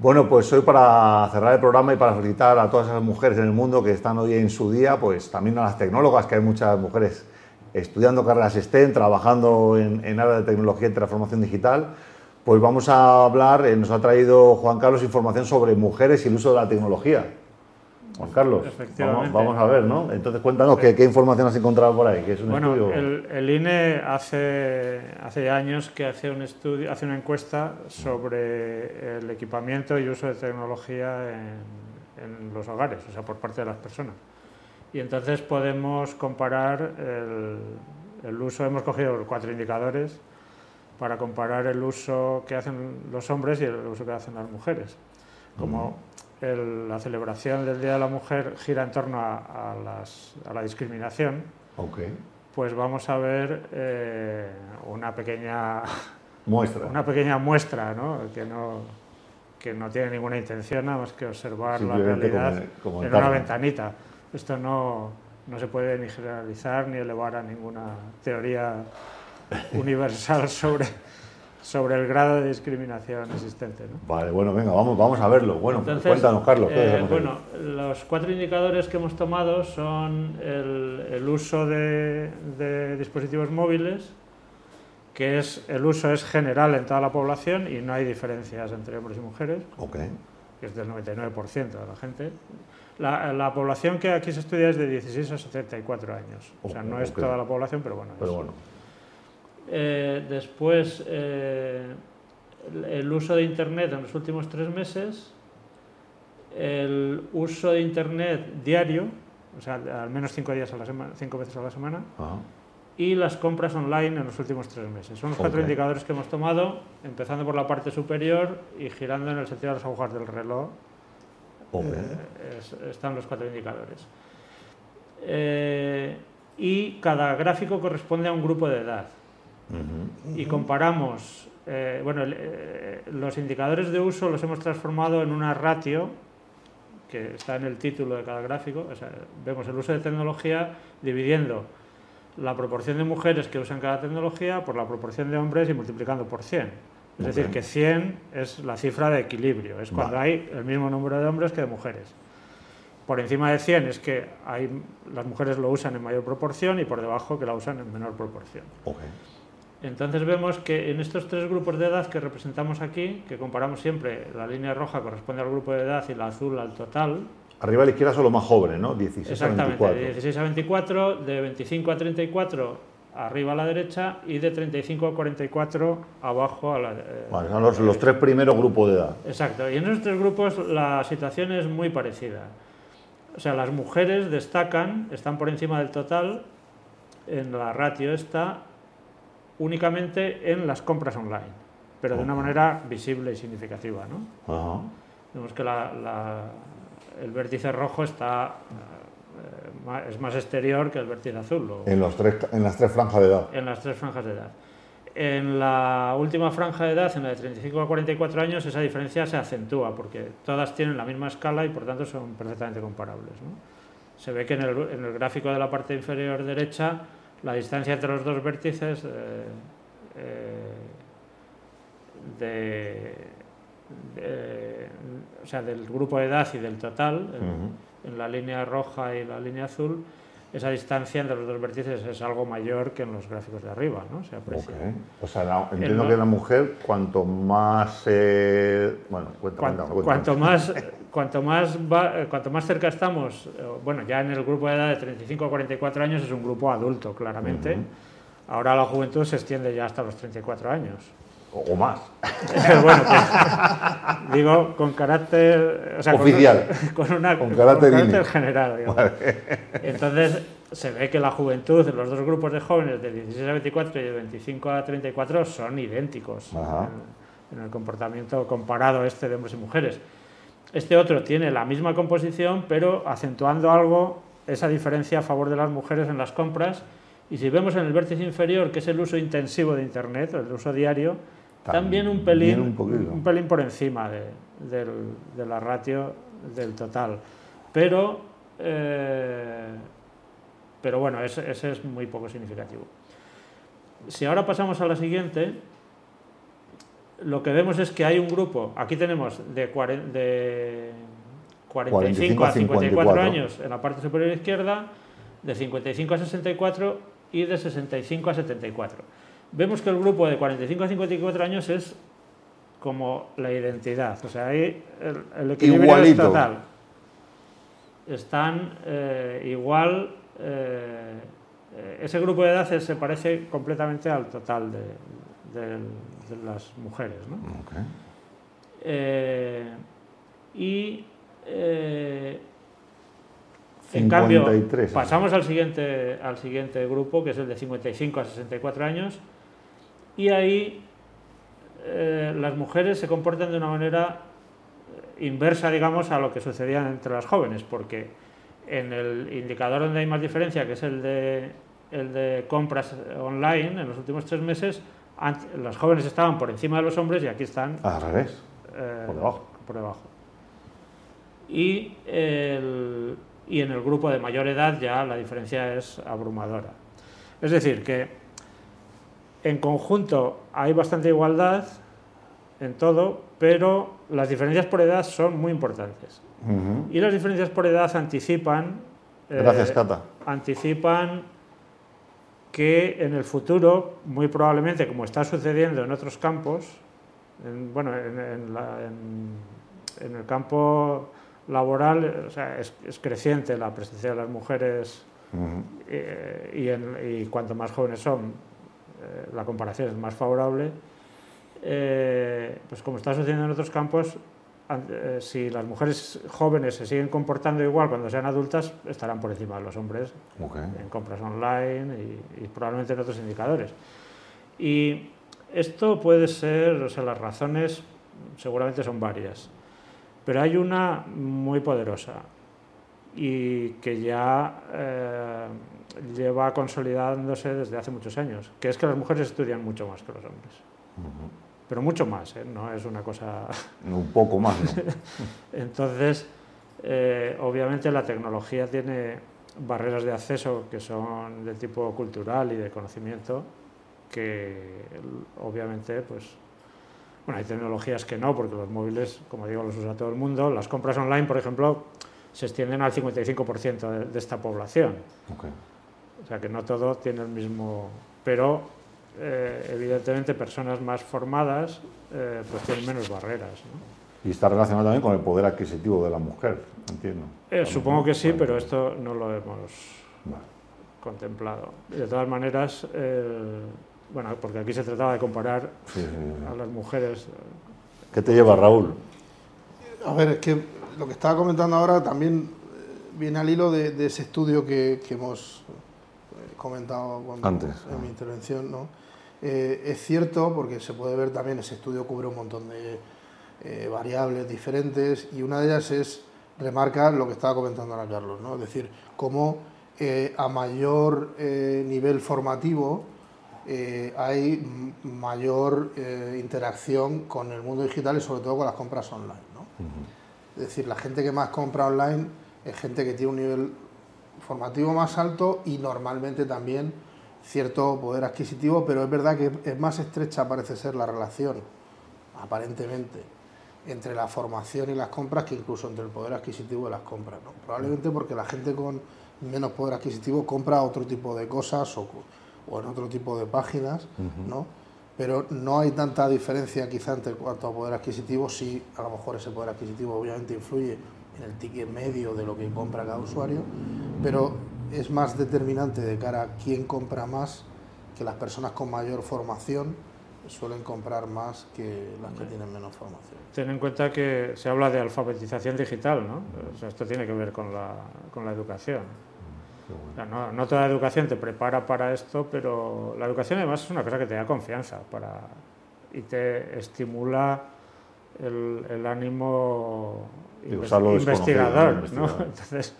Bueno, pues hoy para cerrar el programa y para felicitar a todas esas mujeres en el mundo que están hoy en su día, pues también a las tecnólogas, que hay muchas mujeres estudiando carreras STEM, trabajando en, en áreas de tecnología y transformación digital, pues vamos a hablar, eh, nos ha traído Juan Carlos información sobre mujeres y el uso de la tecnología. Juan Carlos, vamos, vamos, a ver, ¿no? Entonces cuéntanos qué, qué, información has encontrado por ahí. es un bueno, el, el, INE hace, hace años que hace un estudio, hace una encuesta sobre el equipamiento y uso de tecnología en, en los hogares, o sea, por parte de las personas. Y entonces podemos comparar el, el uso, hemos cogido cuatro indicadores para comparar el uso que hacen los hombres y el uso que hacen las mujeres. Como el, la celebración del Día de la Mujer gira en torno a, a, las, a la discriminación, okay. pues vamos a ver eh, una pequeña muestra, una pequeña muestra ¿no? Que, no, que no tiene ninguna intención nada más que observar la realidad como, como en una ventanita. Esto no, no se puede ni generalizar ni elevar a ninguna teoría universal sobre sobre el grado de discriminación existente. ¿no? Vale, bueno, venga, vamos, vamos a verlo. Bueno, Entonces, cuéntanos, Carlos. Eh, bueno, los cuatro indicadores que hemos tomado son el, el uso de, de, dispositivos móviles, que es el uso es general en toda la población y no hay diferencias entre hombres y mujeres, okay. que es del 99% de la gente. La, la, población que aquí se estudia es de 16 a 74 años, o sea, no es okay. toda la población, pero bueno. Pero es, bueno. Eh, después, eh, el uso de Internet en los últimos tres meses, el uso de Internet diario, o sea, al menos cinco, días a la semana, cinco veces a la semana, Ajá. y las compras online en los últimos tres meses. Son los cuatro Ok. indicadores que hemos tomado, empezando por la parte superior y girando en el sentido de las agujas del reloj. Ok. Eh, es- están los cuatro indicadores. Eh, y cada gráfico corresponde a un grupo de edad Y comparamos, eh, bueno, eh, los indicadores de uso los hemos transformado en una ratio que está en el título de cada gráfico. O sea, vemos el uso de tecnología dividiendo la proporción de mujeres que usan cada tecnología por la proporción de hombres y multiplicando por 100. Es decir, que 100 es la cifra de equilibrio, es cuando Vale. hay el mismo número de hombres que de mujeres. Por encima de 100 es que hay, las mujeres lo usan en mayor proporción y por debajo que la usan en menor proporción. Entonces vemos que en estos tres grupos de edad que representamos aquí, que comparamos siempre, la línea roja corresponde al grupo de edad y la azul al total, Arriba a la izquierda son los más jóvenes, ¿no? 16 a exactamente, 24. de 16 a 24, de 25 a 34 arriba a la derecha y de 35 a 44 abajo a la eh, Vale, son los, los tres primeros grupos de edad. Exacto, y en esos tres grupos la situación es muy parecida. O sea, las mujeres destacan, están por encima del total en la ratio esta únicamente en las compras online, pero de una manera visible y significativa. ¿no? Ajá. Vemos que la- la- el vértice rojo está, eh, es más exterior que el vértice azul. o- En, los tres, en las tres franjas de edad. en las tres franjas de edad. En la última franja de edad, en la de 35 a 44 años, esa diferencia se acentúa porque todas tienen la misma escala y por tanto son perfectamente comparables. ¿no? Se ve que en el, en el gráfico de la parte inferior derecha la distancia entre los dos vértices eh, eh, de, de- o sea, del grupo de edad y del total, en- la línea roja y la línea azul, esa distancia entre los dos vértices es algo mayor que en los gráficos de arriba, ¿no? Se aprecia. O sea, la- entiendo que la mujer, cuanto más. eh, bueno, Cuanto, cuenta, cuenta. cuanto más, cuanto, más va- eh, cuanto más cerca estamos, eh, bueno, ya en el grupo de edad de 35 a 44 años es un grupo adulto, claramente. Ujú. Ahora la juventud se extiende ya hasta los 34 años. O, o más. bueno, pues, digo, con carácter... o sea, con- Oficial. Con, una, Con carácter INE. general, digamos. Entonces, se ve que la juventud, los dos grupos de jóvenes de 16 a 24 y de 25 a 34 son idénticos en, en el comportamiento comparado este de hombres y mujeres. Este otro tiene la misma composición, pero acentuando algo esa diferencia a favor de las mujeres en las compras. Y si vemos en el vértice inferior, que es el uso intensivo de Internet, el uso diario, también un pelín, un pelín por encima de, del- de la ratio del total. Pero, eh, pero bueno, ese, ese es muy poco significativo. Si ahora pasamos a la siguiente, lo que vemos es que hay un grupo, aquí tenemos de, de 45, a 54, años en la parte superior izquierda, de 55 a 64 y de 65 a 74. Vemos que el grupo de 45 a 54 años es como la identidad, o sea, ahí el, equilibrio es total. Están eh, igual, eh, ese grupo de edades se parece completamente al total de, las mujeres. ¿no? Eh, y en cambio, pasamos al siguiente, al siguiente grupo, que es el de 55 a 64 años, y ahí eh, las mujeres se comportan de una manera eh, inversa, digamos, a lo que sucedía entre las jóvenes, porque en el indicador donde hay más diferencia, que es el de, el de compras online, en los últimos tres meses, las jóvenes estaban por encima de los hombres y aquí están... Al revés, eh, por debajo. Por debajo. Y, y en el grupo de mayor edad ya la diferencia es abrumadora. Es decir, que en conjunto hay bastante igualdad en todo, pero las diferencias por edad son muy importantes. Y las diferencias por edad anticipan... Eh, Gracias, Cata. Anticipan que en el futuro, muy probablemente, como está sucediendo en otros campos, bueno, en, el campo laboral es, creciente la presencia de las mujeres eh, y, y, cuanto más jóvenes son, eh, la comparación es más favorable, eh, pues como está sucediendo en otros campos, si las mujeres jóvenes se siguen comportando igual cuando sean adultas, estarán por encima de los hombres en compras online y, probablemente en otros indicadores. Y esto puede ser, o sea, las razones seguramente son varias, pero hay una muy poderosa y que ya lleva consolidándose desde hace muchos años, que es que las mujeres estudian mucho más que los hombres. Pero mucho más, ¿eh? no es una cosa... Un poco más, Entonces, eh, obviamente la tecnología tiene barreras de acceso que son del tipo cultural y de conocimiento, que obviamente, pues, bueno, hay tecnologías que no, porque los móviles, como digo, los usa todo el mundo. Las compras online, por ejemplo, se extienden al 55% de, esta población. O sea que no todo tiene el mismo... Pero eh, evidentemente personas más formadas eh, pues tienen menos barreras. Y está relacionado también con el poder adquisitivo de la mujer, entiendo. Eh, supongo que sí, pero esto no lo hemos contemplado. De todas maneras, bueno, porque aquí se trataba de comparar a las mujeres. ¿Qué te lleva, Raúl? A ver, es que lo que estaba comentando ahora también viene al hilo de, ese estudio que, que hemos comentado Antes, en mi intervención, ¿no? Eh, es cierto, porque se puede ver también, ese estudio cubre un montón de eh, variables diferentes y una de ellas es remarcar lo que estaba comentando ahora Carlos, ¿no? es decir, cómo eh, a mayor nivel formativo hay mayor interacción con el mundo digital y sobre todo con las compras online. ¿no? Es decir, la gente que más compra online es gente que tiene un nivel formativo más alto y normalmente también cierto poder adquisitivo, pero es verdad que es más estrecha parece ser la relación, aparentemente, entre la formación y las compras que incluso entre el poder adquisitivo de las compras. Probablemente porque la gente con menos poder adquisitivo compra otro tipo de cosas o, en otro tipo de páginas, ¿no? pero no hay tanta diferencia quizá entre cuanto a poder adquisitivo, sí, a lo mejor ese poder adquisitivo obviamente influye en el ticket medio de lo que compra cada usuario, pero es más determinante de cara a quién compra más que las personas con mayor formación suelen comprar más que las que tienen menos formación. Ten en cuenta que se habla de alfabetización digital, ¿no? esto tiene que ver con la, con la educación. no, no, toda educación te prepara para esto, pero la educación además es una cosa que te da confianza para, y te estimula el, el ánimo investigador. ¿no? Entonces,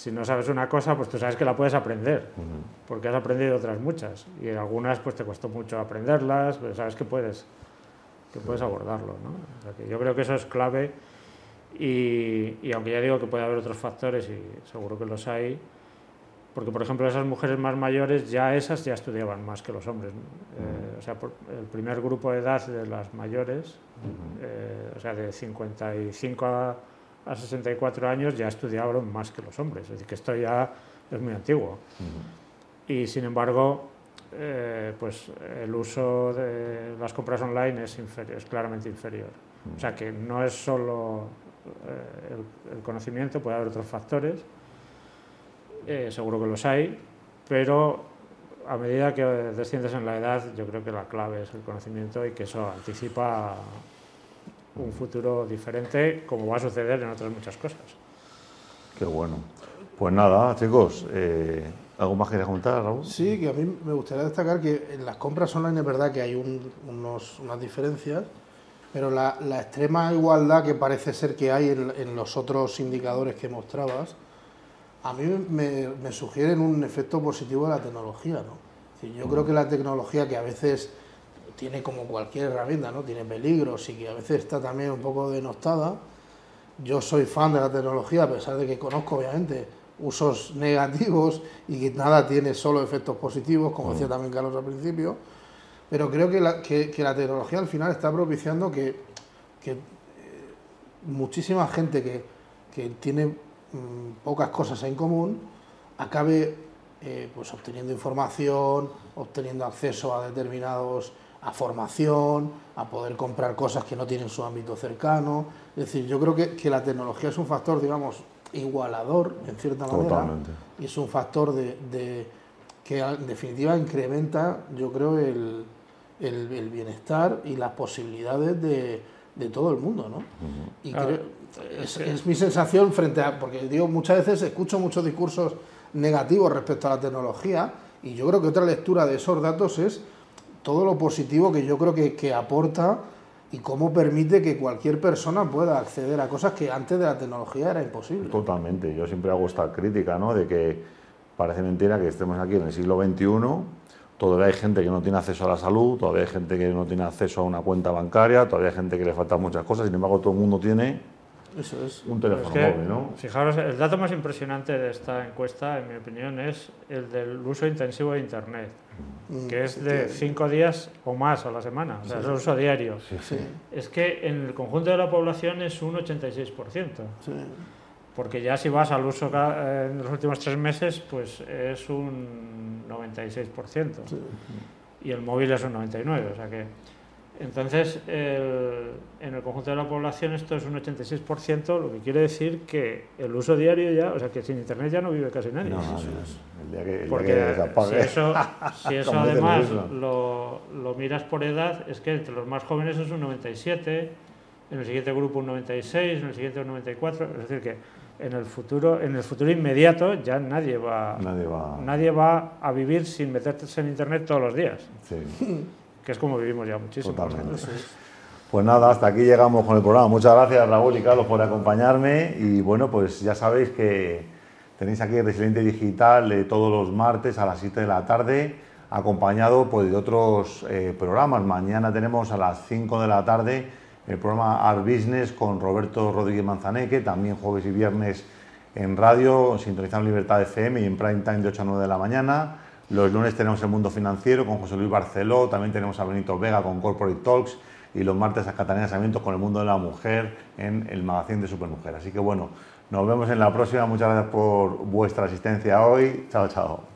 si no sabes una cosa, pues tú sabes que la puedes aprender, porque has aprendido otras muchas. Y algunas pues te costó mucho aprenderlas, pero sabes que puedes, que puedes abordarlo. ¿no? que yo creo que eso es clave y, y, aunque ya digo que puede haber otros factores y seguro que los hay, porque por ejemplo esas mujeres más mayores ya esas ya estudiaban más que los hombres. Eh, o sea, el primer grupo de edad de las mayores, eh, o sea, de 55 a, 64 años ya estudiaban más que los hombres. Es decir, que esto ya es muy antiguo. Y sin embargo, eh, pues el uso de las compras online es, inferior, es claramente inferior. O sea que no es solo el, el conocimiento, puede haber otros factores eh, seguro que los hay, pero a medida que desciendes en la edad, yo creo que la clave es el conocimiento y que eso anticipa un futuro diferente, como va a suceder en otras muchas cosas. Qué bueno. Pues nada, chicos, eh, ¿algo más querías comentar, Raúl? Sí, que a mí me gustaría destacar que en las compras online es verdad que hay unos, unas diferencias, pero la, extrema igualdad que parece ser que hay en, en los otros indicadores que mostrabas, a mí me, me, sugieren un efecto positivo de la tecnología, ¿no? yo creo que la tecnología que a veces tiene como cualquier herramienta, ¿no? Tiene peligros y que a veces está también un poco denostada. Yo soy fan de la tecnología, a pesar de que conozco obviamente usos negativos y que nada tiene solo efectos positivos, como decía también Carlos al principio, pero creo que la, que, la tecnología al final está propiciando que, que eh, muchísima gente que, que tiene Mm, pocas cosas en común, acabe eh, pues obteniendo información, obteniendo acceso a determinados, a formación, a poder comprar cosas que no tienen su ámbito cercano. Es decir, yo creo que, que la tecnología es un factor, digamos, igualador, en cierta manera, y es un factor de, de, que en definitiva incrementa, yo creo, el, el, bienestar y las posibilidades de, de todo el mundo, ¿no? Y creo, es, mi sensación frente a, porque digo, muchas veces escucho muchos discursos negativos respecto a la tecnología y yo creo que otra lectura de esos datos es todo lo positivo que yo creo que, que aporta y cómo permite que cualquier persona pueda acceder a cosas que antes de la tecnología era imposible. Totalmente, yo siempre hago esta crítica, ¿no? De que parece mentira que estemos aquí en el siglo XXI, todavía hay gente que no tiene acceso a la salud, todavía hay gente que no tiene acceso a una cuenta bancaria, todavía hay gente que le faltan muchas cosas, sin embargo todo el mundo tiene eso es. Un teléfono móvil, ¿no? Fijaros, el dato más impresionante de esta encuesta, en mi opinión, es el del uso intensivo de Internet, mm, que es de cinco días o más a la semana, o sea, es el uso diario. Es que en el conjunto de la población es un 86%. Porque ya si vas al uso en los últimos tres meses, pues es un 96%. Y el móvil es un 99%. O sea que entonces, en el conjunto de la población esto es un 86%, lo que quiere decir que el uso diario ya, o sea, que sin Internet ya no vive casi nadie. No, el día que, Porque si eso, si eso además lo, lo, miras por edad, es que entre los más jóvenes es un 97, en el siguiente grupo un 96, en el siguiente un 94, es decir que en el futuro, en el futuro inmediato ya nadie va, nadie va, nadie va a vivir sin meterse en Internet todos los días. Sí. que es como vivimos ya muchísimo. Totalmente. Pues nada, hasta aquí llegamos con el programa. Muchas gracias Raúl y Carlos por acompañarme y bueno, pues ya sabéis que tenéis aquí Resiliente Digital eh, todos los martes a las 7 de la tarde, acompañado pues, de otros eh, programas. Mañana tenemos a las 5 de la tarde el programa Art Business con Roberto Rodríguez Manzaneque, también jueves y viernes en radio, sintonizando Libertad FM y en prime time de 8 a 9 de la mañana. Los lunes tenemos el mundo financiero con José Luis Barceló, también tenemos a Benito Vega con Corporate Talks y los martes a Catalina Sarmiento con el mundo de la mujer en el magazine de Supermujer. Así que bueno, nos vemos en la próxima. Muchas gracias por vuestra asistencia hoy. Chao, chao.